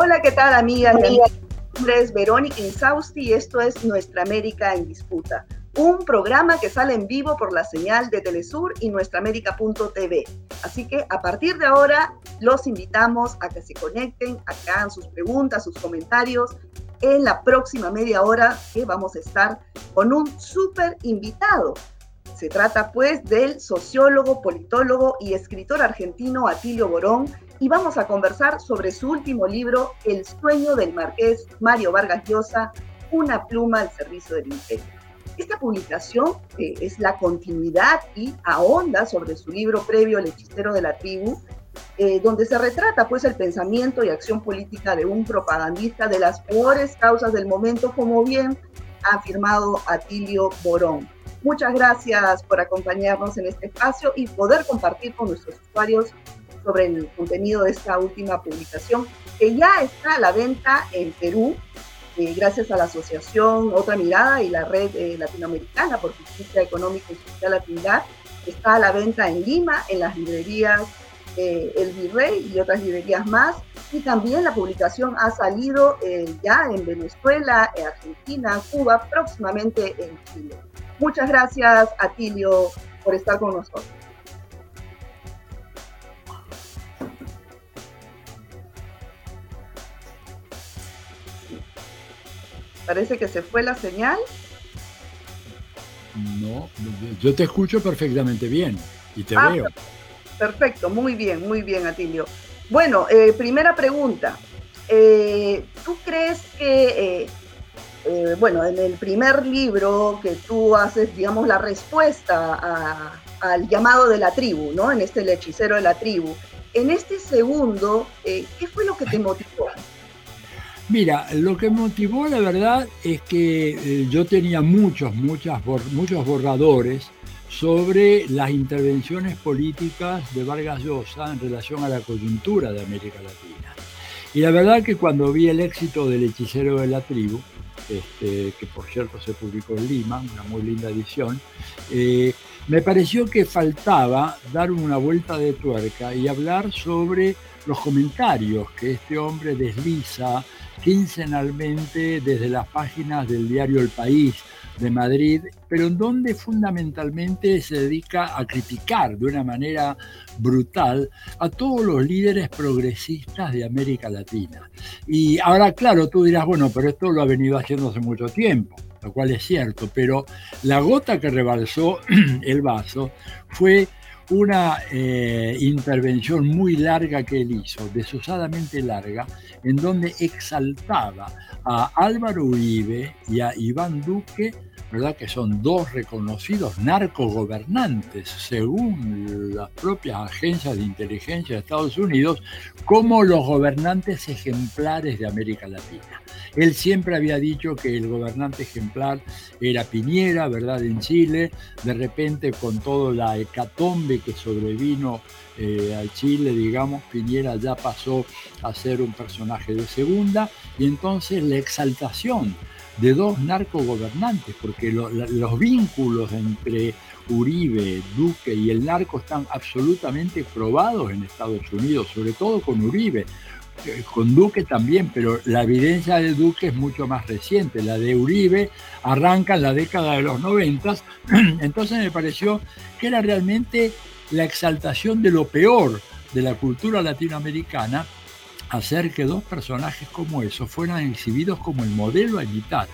Hola, ¿qué tal, amigas? Mi nombre es Verónica Insausti y esto es Nuestra América en Disputa, un programa que sale en vivo por la señal de Telesur y nuestraamérica.tv. Así que a partir de ahora los invitamos a que se conecten, a que hagan sus preguntas, sus comentarios en la próxima media hora que vamos a estar con un súper invitado. Se trata pues del sociólogo, politólogo y escritor argentino Atilio Borón y vamos a conversar sobre su último libro, El sueño del marqués Mario Vargas Llosa, una pluma al servicio del imperio. Esta publicación es la continuidad y ahonda sobre su libro previo El hechicero de la tribu, eh, donde se retrata pues el pensamiento y acción política de un propagandista de las peores causas del momento, como bien ha afirmado Atilio Borón. Muchas gracias por acompañarnos en este espacio y poder compartir con nuestros usuarios sobre el contenido de esta última publicación, que ya está a la venta en Perú, eh, gracias a la Asociación Otra Mirada y la Red eh, Latinoamericana por Justicia Económica y Social Latinidad. Está a la venta en Lima, en las librerías eh, El Virrey y otras librerías más. Y también la publicación ha salido ya en Venezuela, en Argentina, Cuba, próximamente en Chile. Muchas gracias, Atilio, por estar con nosotros. Parece que se fue la señal. No, yo te escucho perfectamente bien y te ah, veo. Perfecto, muy bien, muy bien, Atilio. Bueno, eh, primera pregunta. Eh, ¿Tú crees que, eh, bueno, en el primer libro que tú haces, digamos, la respuesta al llamado de la tribu, ¿no? En este El hechicero de la tribu. En este segundo, ¿qué fue lo que te motivó? Mira, lo que motivó la verdad es que eh, yo tenía muchos, muchas, muchos borradores sobre las intervenciones políticas de Vargas Llosa en relación a la coyuntura de América Latina. Y la verdad que cuando vi el éxito del hechicero de la tribu, este, que por cierto se publicó en Lima, una muy linda edición, eh, me pareció que faltaba dar una vuelta de tuerca y hablar sobre los comentarios que este hombre desliza quincenalmente desde las páginas del diario El País de Madrid, pero en donde fundamentalmente se dedica a criticar de una manera brutal a todos los líderes progresistas de América Latina. Y ahora, claro, tú dirás, bueno, pero esto lo ha venido haciendo hace mucho tiempo, lo cual es cierto, pero la gota que rebalsó el vaso fue una eh, intervención muy larga que él hizo, desusadamente larga, en donde exaltaba a Álvaro Uribe y a Iván Duque, ¿verdad? que son dos reconocidos narcogobernantes, según las propias agencias de inteligencia de Estados Unidos, como los gobernantes ejemplares de América Latina. Él siempre había dicho que el gobernante ejemplar era Piñera, ¿verdad? En Chile, de repente con toda la hecatombe que sobrevino eh, a Chile, digamos, Piñera ya pasó a ser un personaje de segunda y entonces la exaltación de dos narcogobernantes, porque los vínculos entre Uribe, Duque y el narco están absolutamente probados en Estados Unidos, sobre todo con Uribe. Eh, con Duque también, pero la evidencia de Duque es mucho más reciente. La de Uribe arranca en la década de los noventas, entonces me pareció que era realmente la exaltación de lo peor de la cultura latinoamericana hacer que dos personajes como esos fueran exhibidos como el modelo a imitar.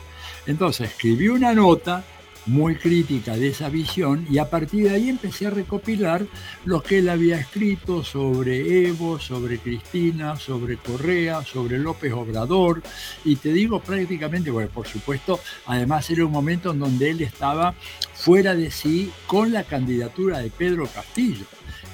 Entonces escribí una nota muy crítica de esa visión y a partir de ahí empecé a recopilar lo que él había escrito sobre Evo, sobre Cristina, sobre Correa, sobre López Obrador y te digo prácticamente, bueno, por supuesto, además era un momento en donde él estaba fuera de sí con la candidatura de Pedro Castillo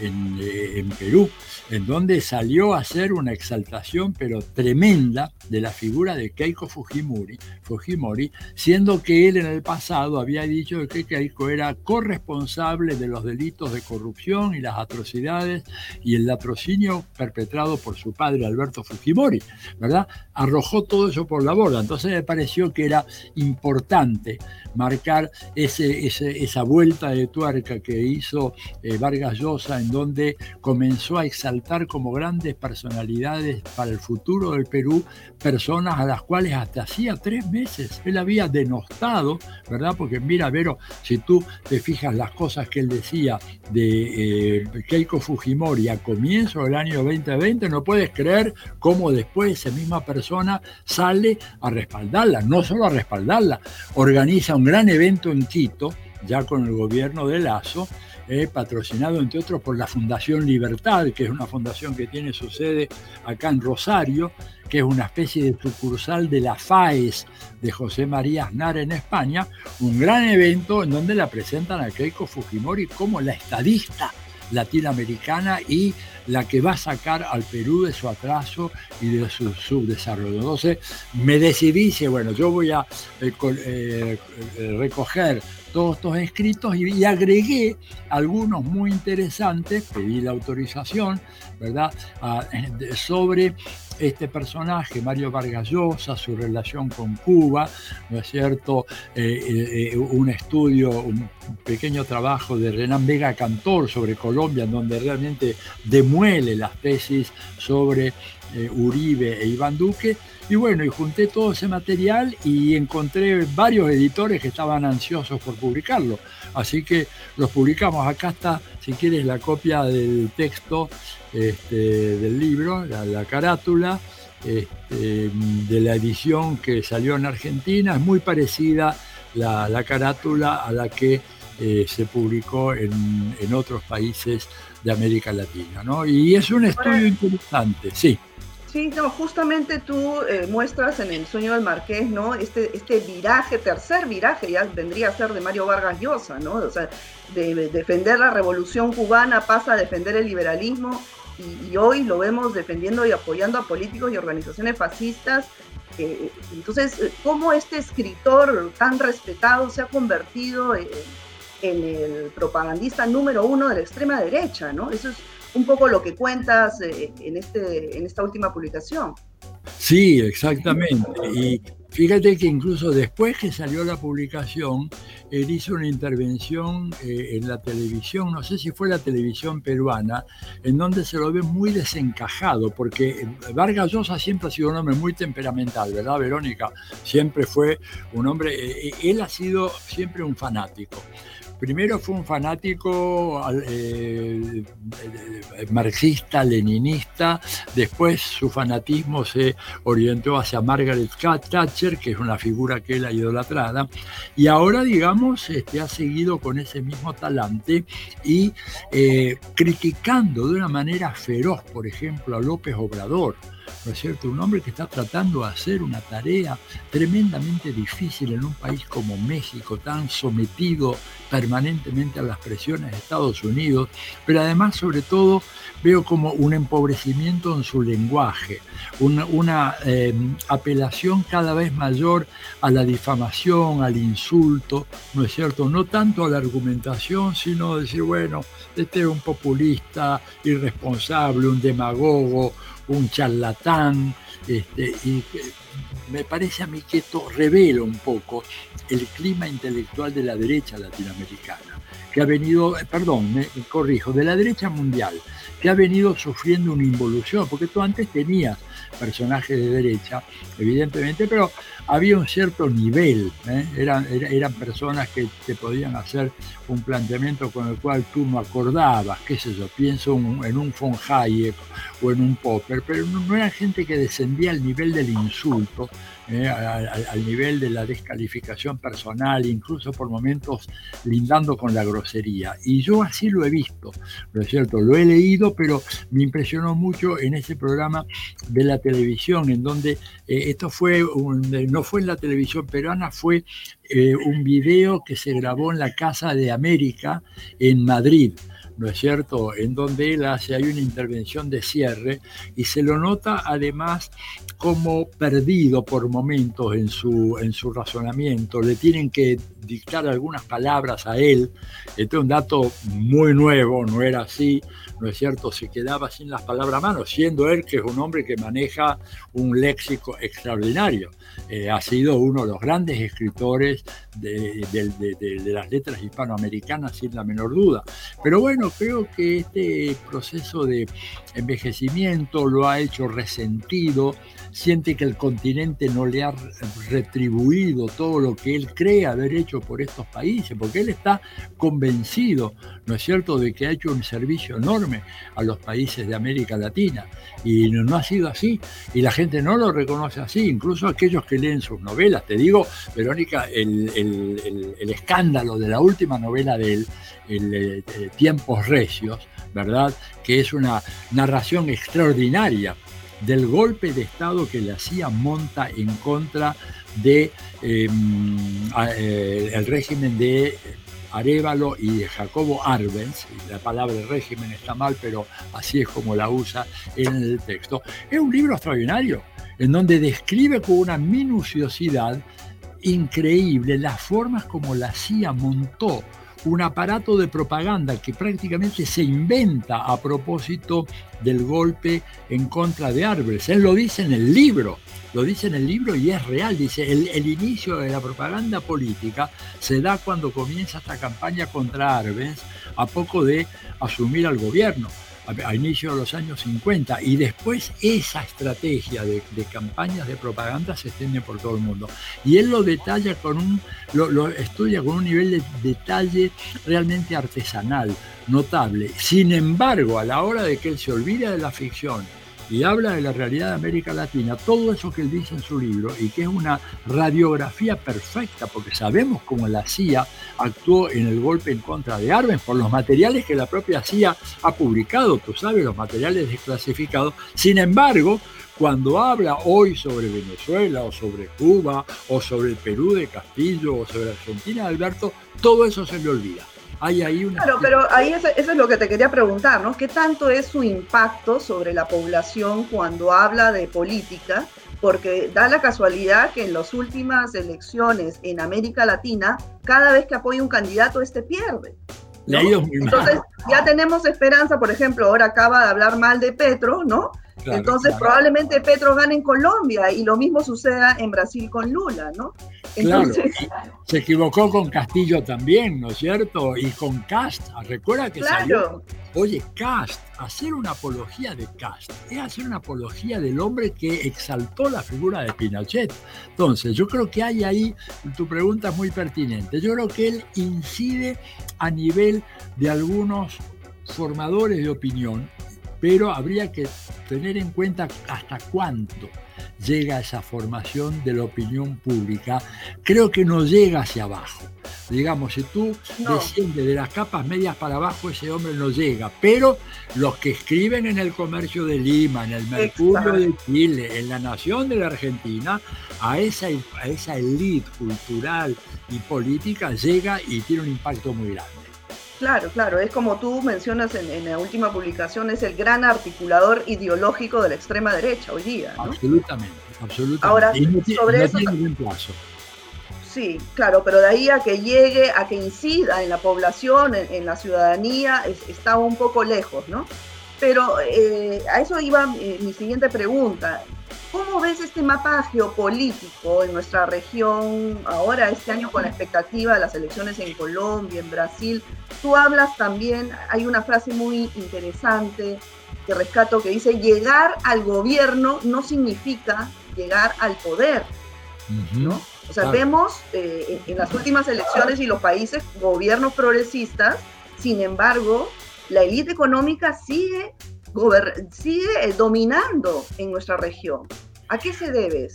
en, eh, en Perú en donde salió a hacer una exaltación pero tremenda de la figura de Keiko Fujimori, Fujimori, siendo que él en el pasado había había dicho que Keiko era corresponsable de los delitos de corrupción y las atrocidades y el latrocinio perpetrado por su padre Alberto Fujimori, ¿verdad? Arrojó todo eso por la borda. Entonces me pareció que era importante marcar ese, esa vuelta de tuerca que hizo eh, Vargas Llosa, en donde comenzó a exaltar como grandes personalidades para el futuro del Perú personas a las cuales hasta hacía tres meses él había denostado, ¿verdad? Porque mira, Vero, si tú te fijas las cosas que él decía de eh, Keiko Fujimori a comienzo del año 2020, no puedes creer cómo después esa misma persona sale a respaldarla, no solo a respaldarla, organiza un gran evento en Quito, ya con el gobierno de Lazo, eh, patrocinado entre otros por la Fundación Libertad, que es una fundación que tiene su sede acá en Rosario, que es una especie de sucursal de la FAES de José María Aznar en España, un gran evento en donde la presentan a Keiko Fujimori como la estadista latinoamericana y la que va a sacar al Perú de su atraso y de su subdesarrollo. Entonces me decidí, bueno, yo voy a eh, eh, recoger todos estos escritos y, agregué algunos muy interesantes, pedí la autorización, ¿verdad?, sobre este personaje, Mario Vargas Llosa, su relación con Cuba, ¿no es cierto? Eh, eh, un estudio, un pequeño trabajo de Renan Vega Cantor sobre Colombia, en donde realmente demuele las tesis sobre eh, Uribe e Iván Duque, y bueno, y junté todo ese material y encontré varios editores que estaban ansiosos por publicarlo. Así que los publicamos. Acá está, si quieres, la copia del texto este, del libro, la, carátula. Este, de la edición que salió en Argentina, es muy parecida la, carátula a la que eh, se publicó en, en, otros países de América Latina. ¿no? Y es un estudio interesante, sí. Sí, no, justamente tú eh, muestras en el sueño del Marqués, ¿no? Este, este viraje, tercer viraje, ya vendría a ser de Mario Vargas Llosa, ¿no? O sea, de, defender la revolución cubana pasa a defender el liberalismo y, hoy lo vemos defendiendo y apoyando a políticos y organizaciones fascistas. entonces, eh, ¿cómo este escritor tan respetado se ha convertido en, en el propagandista número uno de la extrema derecha, ¿no? Eso es un poco lo que cuentas eh, en, este, en esta última publicación. Sí, exactamente. Y fíjate que incluso después que salió la publicación, él hizo una intervención eh, en la televisión, no sé si fue la televisión peruana, en donde se lo ve muy desencajado, porque Vargas Llosa siempre ha sido un hombre muy temperamental, ¿verdad, Verónica? Siempre fue un hombre, eh, él ha sido siempre un fanático. Primero fue un fanático eh, marxista, leninista, después su fanatismo se orientó hacia Margaret Thatcher, que es una figura que él ha idolatrada, y ahora, digamos, este, ha seguido con ese mismo talante y eh, criticando de una manera feroz, por ejemplo, a López Obrador. ¿No es cierto? Un hombre que está tratando de hacer una tarea tremendamente difícil en un país como México, tan sometido permanentemente a las presiones de Estados Unidos, pero además, sobre todo, veo como un empobrecimiento en su lenguaje, una, eh, apelación cada vez mayor a la difamación, al insulto, ¿no es cierto? No tanto a la argumentación, sino decir, bueno, este es un populista irresponsable, un demagogo, un charlatán, este, y me parece a mí que esto revela un poco el clima intelectual de la derecha latinoamericana, que ha venido, eh, perdón, me corrijo, de la derecha mundial, que ha venido sufriendo una involución, porque tú antes tenías personajes de derecha, evidentemente, pero había un cierto nivel, ¿eh? eran, eran personas que te podían hacer un planteamiento con el cual tú no acordabas, qué sé yo, pienso en un von Hayek o en un Popper, pero no, era gente que descendía al nivel del insulto, ¿eh? al, nivel de la descalificación personal, incluso por momentos lindando con la grosería. Y yo así lo he visto, ¿no cierto? Lo he leído, pero me impresionó mucho en ese programa de la televisión, en donde eh, esto fue, no fue en la televisión peruana, fue eh, un video que se grabó en la Casa de América en Madrid ¿no es cierto?, en donde él hace, hay una intervención de cierre y se lo nota además como perdido por momentos en su, en su razonamiento, le tienen que dictar algunas palabras a él, este es un dato muy nuevo, no era así, ¿no es cierto?, se quedaba sin las palabras a mano, siendo él que es un hombre que maneja un léxico extraordinario. Eh, ha sido uno de los grandes escritores de, de, las letras hispanoamericanas, sin la menor duda. Pero bueno, creo que este proceso de envejecimiento lo ha hecho resentido, siente que el continente no le ha retribuido todo lo que él cree haber hecho por estos países, porque él está convencido, ¿no es cierto?, de que ha hecho un servicio enorme a los países de América Latina. Y no, ha sido así, y la gente no lo reconoce así, incluso aquellos que leen sus novelas. Te digo, Verónica, el, escándalo de la última novela de él, el, eh, Tiempos Recios, ¿verdad? Que es una narración extraordinaria del golpe de Estado que la CIA monta en contra de em, eh, régimen de Arevalo y de Jacobo Arbenz, la palabra régimen está mal, pero así es como la usa en el texto, es un libro extraordinario, en donde describe con una minuciosidad increíble las formas como la CIA montó un aparato de propaganda que prácticamente se inventa a propósito del golpe en contra de Arbels. Él lo dice en el libro, lo dice en el libro y es real. Dice, el, inicio de la propaganda política se da cuando comienza esta campaña contra Arbels a poco de asumir al gobierno a, inicio de los años 50 y después esa estrategia de, campañas de propaganda se extiende por todo el mundo. Y él lo detalla con un, lo, estudia con un nivel de detalle realmente artesanal, notable. Sin embargo, a la hora de que él se olvida de la ficción y habla de la realidad de América Latina, todo eso que él dice en su libro y que es una radiografía perfecta, porque sabemos cómo la CIA actuó en el golpe en contra de Arbenz por los materiales que la propia CIA ha publicado, tú sabes, los materiales desclasificados. Sin embargo, cuando habla hoy sobre Venezuela o sobre Cuba o sobre el Perú de Castillo o sobre Argentina Alberto, todo eso se le olvida. Claro, pero ahí eso, es lo que te quería preguntar, ¿no? ¿Qué tanto es su impacto sobre la población cuando habla de política? Porque da la casualidad que en las últimas elecciones en América Latina, cada vez que apoya un candidato, este pierde. Entonces, ya tenemos esperanza, por ejemplo, ahora acaba de hablar mal de Petro, ¿no? Entonces probablemente Petro gane en Colombia y lo mismo suceda en Brasil con Lula, ¿no? Entonces, se equivocó con Castillo también, ¿no es cierto? Y con Cast, recuerda que salió. Oye, Cast, hacer una apología de Cast es hacer una apología del hombre que exaltó la figura de Pinochet. Entonces, yo creo que hay ahí, tu pregunta es muy pertinente, yo creo que él incide a nivel de algunos formadores de opinión pero habría que tener en cuenta hasta cuánto llega esa formación de la opinión pública. Creo que no llega hacia abajo. Digamos, si tú desciendes de las capas medias para abajo, ese hombre no llega. Pero los que escriben en el comercio de Lima, en el Mercurio de Chile, en la Nación de la Argentina, a esa, a esa elite cultural y política llega y tiene un impacto muy grande. Claro, claro, es como tú mencionas en, la última publicación, es el gran articulador ideológico de la extrema derecha hoy día. Absolutamente, absolutamente. Ahora, sobre eso... Sí, claro, pero de ahí a que llegue, a que incida en la población, en, la ciudadanía, está un poco lejos, ¿no? Pero eh, a eso iba eh, mi siguiente pregunta. ¿Cómo ves este mapa geopolítico en nuestra región ahora, este año con la expectativa de las elecciones en Colombia, en Brasil? Tú hablas también, hay una frase muy interesante que rescato que dice, llegar al gobierno no significa llegar al poder, ¿no? O sea, vemos eh, en las últimas elecciones y los países gobiernos progresistas, sin embargo, la élite económica sigue eh, dominando en nuestra región. ¿A qué se debe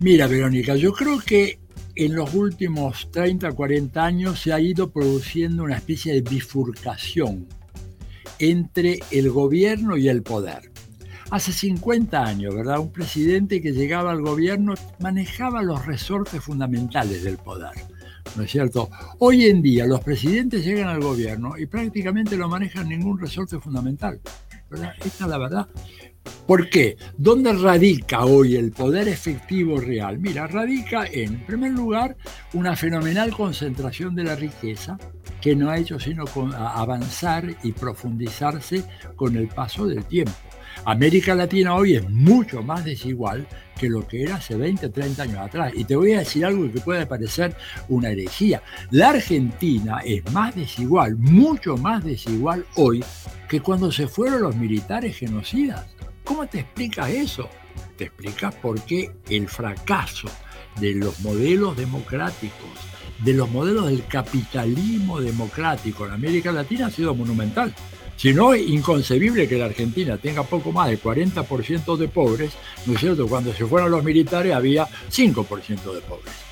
Mira, Verónica, yo creo que en los últimos 30, 40 años se ha ido produciendo una especie de bifurcación entre el gobierno y el poder. Hace 50 años, ¿verdad? Un presidente que llegaba al gobierno manejaba los resortes fundamentales del poder ¿no es cierto? Hoy en día los presidentes llegan al gobierno y prácticamente no manejan ningún resorte fundamental. Esta es la verdad. ¿Por qué? ¿Dónde radica hoy el poder efectivo real? Mira, radica en, en primer lugar, una fenomenal concentración de la riqueza que no ha hecho sino avanzar y profundizarse con el paso del tiempo. América Latina hoy es mucho más desigual que lo que era hace 20, 30 años atrás. Y te voy a decir algo que puede parecer una herejía. La Argentina es más desigual, mucho más desigual hoy que cuando se fueron los militares genocidas. ¿Cómo te explicas eso? Te explicas por qué el fracaso de los modelos democráticos, de los modelos del capitalismo democrático en América Latina ha sido monumental. Si no, es inconcebible que la Argentina tenga poco más del 40% de pobres, ¿no es cierto? Cuando se fueron los militares había 5% de pobres.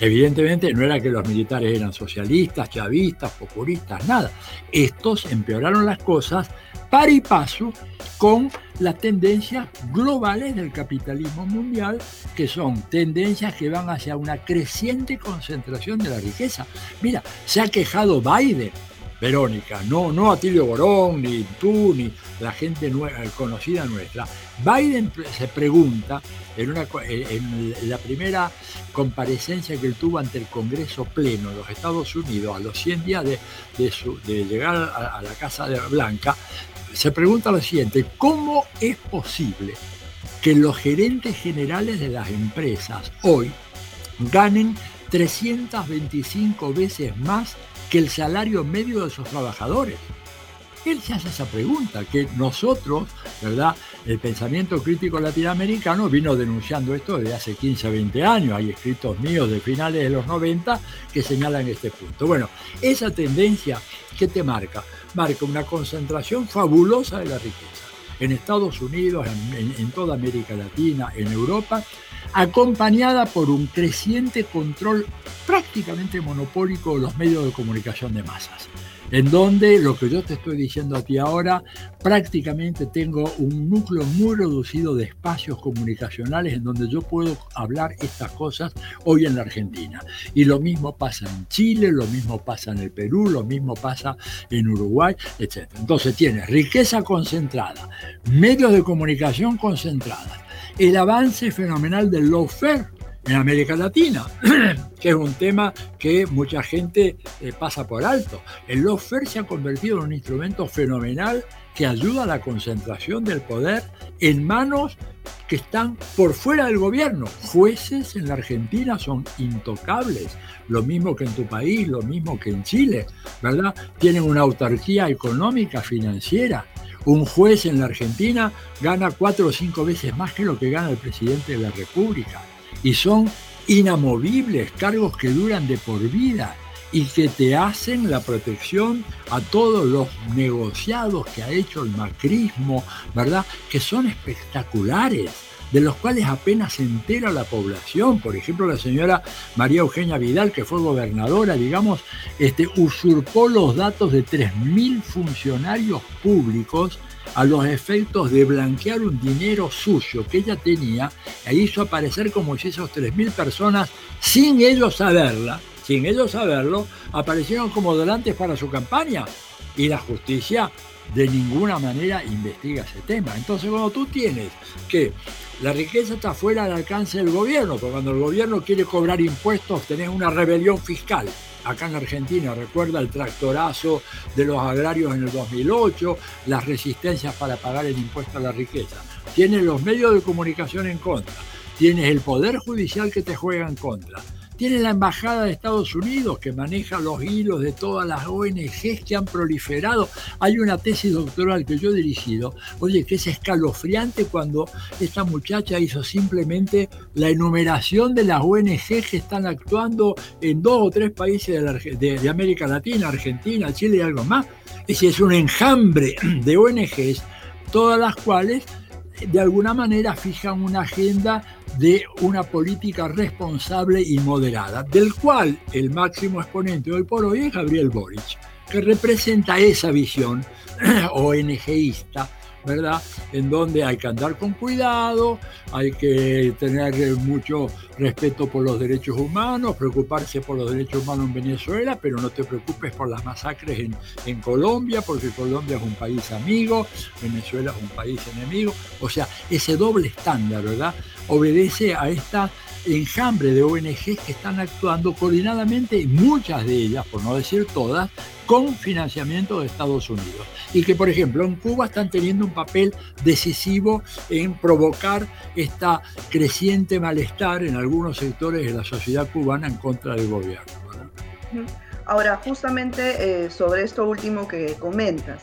Evidentemente no era que los militares eran socialistas, chavistas, populistas, nada. Estos empeoraron las cosas par y paso con las tendencias globales del capitalismo mundial, que son tendencias que van hacia una creciente concentración de la riqueza. Mira, se ha quejado Biden Verónica, no, no Atilio Borón, ni tú, ni la gente conocida nuestra. Biden se pregunta en, la primera comparecencia que él tuvo ante el Congreso Pleno de los Estados Unidos, a los 100 días de, de, llegar a, a la Casa Blanca, se pregunta lo siguiente, ¿cómo es posible que los gerentes generales de las empresas hoy ganen 325 veces más que el salario medio de sus trabajadores? Él se hace esa pregunta, que nosotros, ¿verdad? El pensamiento crítico latinoamericano vino denunciando esto desde hace 15, 20 años. Hay escritos míos de finales de los 90 que señalan este punto. Bueno, esa tendencia, ¿qué te marca? Marca una concentración fabulosa de la riqueza. En Estados Unidos, en, toda América Latina, en Europa, acompañada por un creciente control prácticamente monopólico de los medios de comunicación de masas en donde lo que yo te estoy diciendo a ti ahora, prácticamente tengo un núcleo muy reducido de espacios comunicacionales en donde yo puedo hablar estas cosas hoy en la Argentina. Y lo mismo pasa en Chile, lo mismo pasa en el Perú, lo mismo pasa en Uruguay, etc. Entonces tienes riqueza concentrada, medios de comunicación concentradas, el avance fenomenal del lawfare en América Latina, que es un tema que mucha gente eh, pasa por alto. El lawfare se ha convertido en un instrumento fenomenal que ayuda a la concentración del poder en manos que están por fuera del gobierno. Jueces en la Argentina son intocables, lo mismo que en tu país, lo mismo que en Chile, ¿verdad? Tienen una autarquía económica, financiera. Un juez en la Argentina gana cuatro o cinco veces más que lo que gana el presidente de la República y son inamovibles, cargos que duran de por vida y que te hacen la protección a todos los negociados que ha hecho el macrismo, ¿verdad? Que son espectaculares, de los cuales apenas se entera la población. Por ejemplo, la señora María Eugenia Vidal, que fue gobernadora, digamos, este, usurpó los datos de 3.000 funcionarios públicos a los efectos de blanquear un dinero sucio que ella tenía e hizo aparecer como si esas 3.000 personas, sin ellos saberla, sin ellos saberlo, aparecieron como donantes para su campaña. Y la justicia de ninguna manera investiga ese tema. Entonces, cuando tú tienes que la riqueza está fuera del alcance del gobierno, porque cuando el gobierno quiere cobrar impuestos tenés una rebelión fiscal. Acá en Argentina, recuerda el tractorazo de los agrarios en el 2008, las resistencias para pagar el impuesto a la riqueza. Tienes los medios de comunicación en contra, tienes el poder judicial que te juega en contra, tiene la Embajada de Estados Unidos que maneja los hilos de todas las ONGs que han proliferado. Hay una tesis doctoral que yo he dirigido, oye, que es escalofriante cuando esta muchacha hizo simplemente la enumeración de las ONGs que están actuando en dos o tres países de, América Latina, Argentina, Chile y algo más. Es decir, es un enjambre de ONGs, todas las cuales de alguna manera fijan una agenda de una política responsable y moderada, del cual el máximo exponente hoy por hoy es Gabriel Boric, que representa esa visión ONGista, ¿verdad? En donde hay que andar con cuidado, hay que tener mucho respeto por los derechos humanos, preocuparse por los derechos humanos en Venezuela, pero no te preocupes por las masacres en, en Colombia, porque Colombia es un país amigo, Venezuela es un país enemigo. O sea, ese doble estándar, ¿verdad? Obedece a esta enjambre de ONGs que están actuando coordinadamente, muchas de ellas, por no decir todas, con financiamiento de Estados Unidos. Y que, por ejemplo, en Cuba están teniendo un papel decisivo en provocar esta creciente malestar en algunos sectores de la sociedad cubana en contra del gobierno. Ahora, justamente eh, sobre esto último que comentas,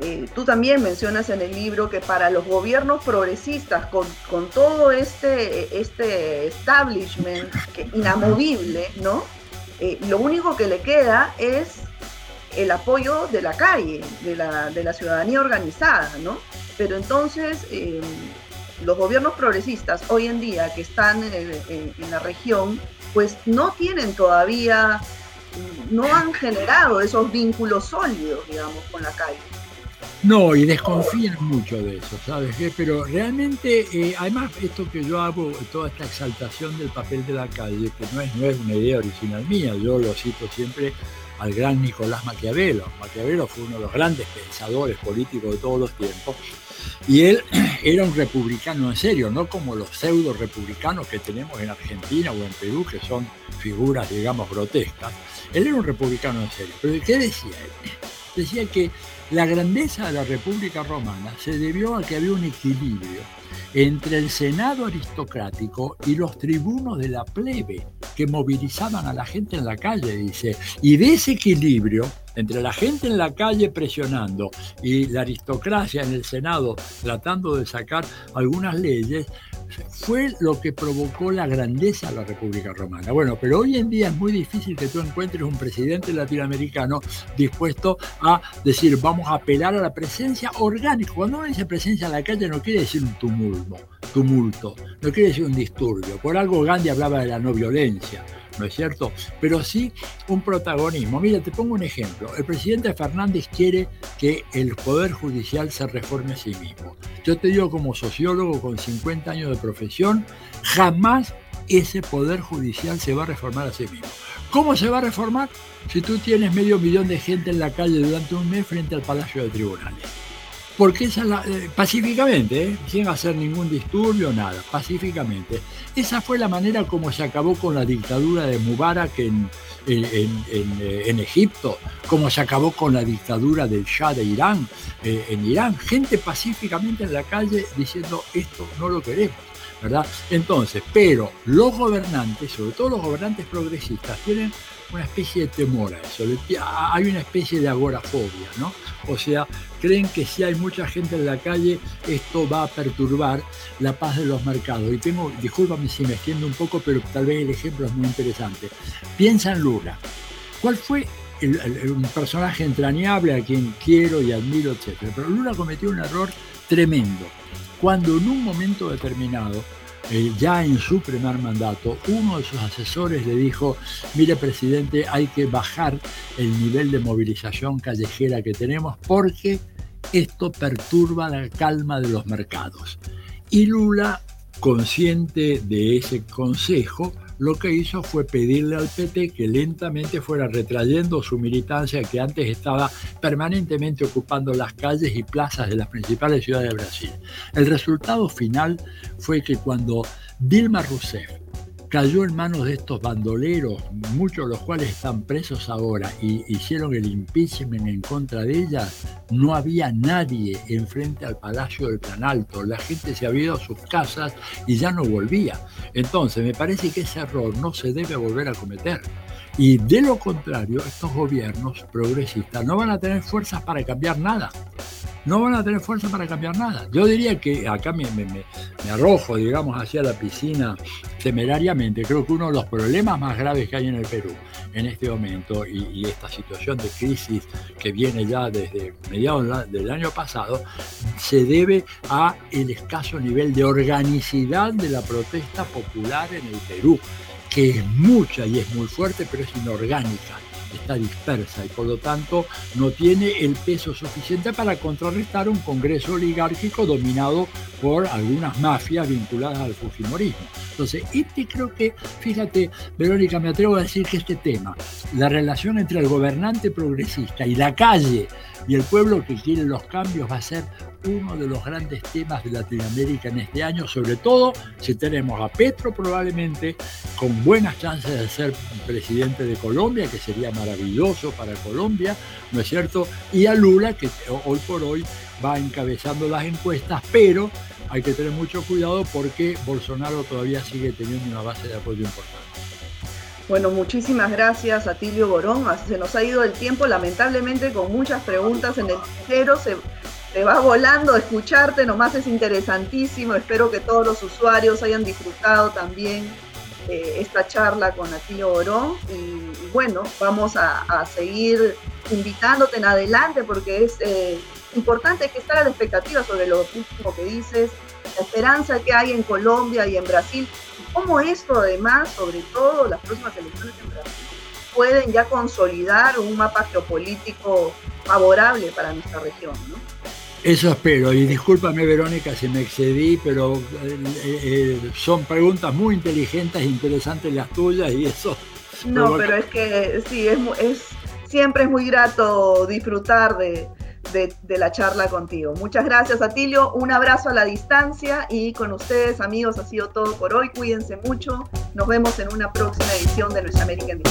eh, tú también mencionas en el libro que para los gobiernos progresistas, con, con todo este, este establishment inamovible, ¿no? Eh, lo único que le queda es el apoyo de la calle, de la, de la ciudadanía organizada, ¿no? Pero entonces, los gobiernos progresistas hoy en día que están en, en la región, pues no tienen todavía, no han generado esos vínculos sólidos, digamos, con la calle. No, y desconfían mucho de eso, ¿sabes qué? Pero realmente, eh, además, esto que yo hago, toda esta exaltación del papel de la calle, que no es, no es una idea original mía, yo lo cito siempre al gran Nicolás Maquiavelo. Maquiavelo fue uno de los grandes pensadores políticos de todos los tiempos, y él era un republicano en serio, no como los pseudo republicanos que tenemos en Argentina o en Perú, que son figuras, digamos, grotescas. Él era un republicano en serio. Pero ¿qué decía él? Decía que la grandeza de la República Romana se debió a que había un equilibrio entre el Senado aristocrático y los tribunos de la plebe que movilizaban a la gente en la calle, dice. Y de ese equilibrio entre la gente en la calle presionando y la aristocracia en el Senado tratando de sacar algunas leyes, fue lo que provocó la grandeza de la República Romana. Bueno, pero hoy en día es muy difícil que tú encuentres un presidente latinoamericano dispuesto a decir vamos a apelar a la presencia orgánica. Cuando uno dice presencia en la calle no quiere decir un tumulto, tumulto, no quiere decir un disturbio. Por algo Gandhi hablaba de la no violencia. ¿No es cierto? Pero sí un protagonismo. Mira, te pongo un ejemplo. El presidente Fernández quiere que el Poder Judicial se reforme a sí mismo. Yo te digo como sociólogo con 50 años de profesión, jamás ese Poder Judicial se va a reformar a sí mismo. ¿Cómo se va a reformar? Si tú tienes medio millón de gente en la calle durante un mes frente al Palacio de Tribunales porque esa eh, pacíficamente, ¿eh? sin hacer ningún disturbio, nada, pacíficamente. Esa fue la manera como se acabó con la dictadura de Mubarak en, en, en, Egipto, como se acabó con la dictadura del Shah de Irán eh, en Irán. Gente pacíficamente en la calle diciendo esto no lo queremos. ¿verdad? Entonces, pero los gobernantes, sobre todo los gobernantes progresistas, tienen una especie de temor a eso. Hay una especie de agorafobia, ¿no? O sea, creen que si hay mucha gente en la calle, esto va a perturbar la paz de los mercados. Y tengo, discúlpame si me extiendo un poco, pero tal vez el ejemplo es muy interesante. Piensa en Lula. ¿Cuál fue un personaje entrañable a quien quiero y admiro, etcétera? Pero Lula cometió un error tremendo. Cuando en un momento determinado eh, ya en su primer mandato, uno de sus asesores le dijo, mire presidente, hay que bajar el nivel de movilización callejera que tenemos porque esto perturba la calma de los mercados. Y Lula, consciente de ese consejo, lo que hizo fue pedirle al PT que lentamente fuera retrayendo su militancia que antes estaba permanentemente ocupando las calles y plazas de las principales ciudades de Brasil. El resultado final fue que cuando Dilma Rousseff cayó en manos de estos bandoleros, muchos de los cuales están presos ahora, y hicieron el impeachment en contra de ella, no había nadie enfrente al Palacio del Planalto. La gente se había ido a sus casas y ya no volvía. Entonces, me parece que ese error no se debe volver a cometer. Y de lo contrario, estos gobiernos progresistas no van a tener fuerzas para cambiar nada no van a tener fuerza para cambiar nada. Yo diría que acá me, arrojo, digamos, hacia la piscina temerariamente. Creo que uno de los problemas más graves que hay en el Perú en este momento y, esta situación de crisis que viene ya desde mediados del año pasado se debe a el escaso nivel de organicidad de la protesta popular en el Perú, que es mucha y es muy fuerte, pero es inorgánica está dispersa y por lo tanto no tiene el peso suficiente para contrarrestar un Congreso oligárquico dominado por algunas mafias vinculadas al fujimorismo. Entonces, este creo que, fíjate, Verónica, me atrevo a decir que este tema, la relación entre el gobernante progresista y la calle y el pueblo que quiere los cambios va a ser uno de los grandes temas de Latinoamérica en este año, sobre todo si tenemos a Petro probablemente con buenas chances de ser presidente de Colombia, que sería maravilloso para Colombia, ¿no es cierto? Y a Lula, que hoy por hoy va encabezando las encuestas, pero hay que tener mucho cuidado porque Bolsonaro todavía sigue teniendo una base de apoyo importante. Bueno, muchísimas gracias a Tilio Borón. Se nos ha ido el tiempo, lamentablemente, con muchas preguntas en el tijero. Se, va volando escucharte, nomás es interesantísimo. Espero que todos los usuarios hayan disfrutado también eh, esta charla con Atilio Borón. Y, bueno, vamos a, seguir invitándote en adelante porque es eh, importante que estar a la expectativa sobre lo último que dices, la esperanza que hay en Colombia y en Brasil cómo esto además, sobre todo las próximas elecciones en Brasil, pueden ya consolidar un mapa geopolítico favorable para nuestra región. ¿no? Eso espero, y discúlpame Verónica si me excedí, pero eh, eh, son preguntas muy inteligentes e interesantes las tuyas y eso... No, pero es que sí, es, es, siempre es muy grato disfrutar de, de, la charla contigo. Muchas gracias, Atilio. Un abrazo a la distancia y con ustedes, amigos, ha sido todo por hoy. Cuídense mucho. Nos vemos en una próxima edición de Nuestra América en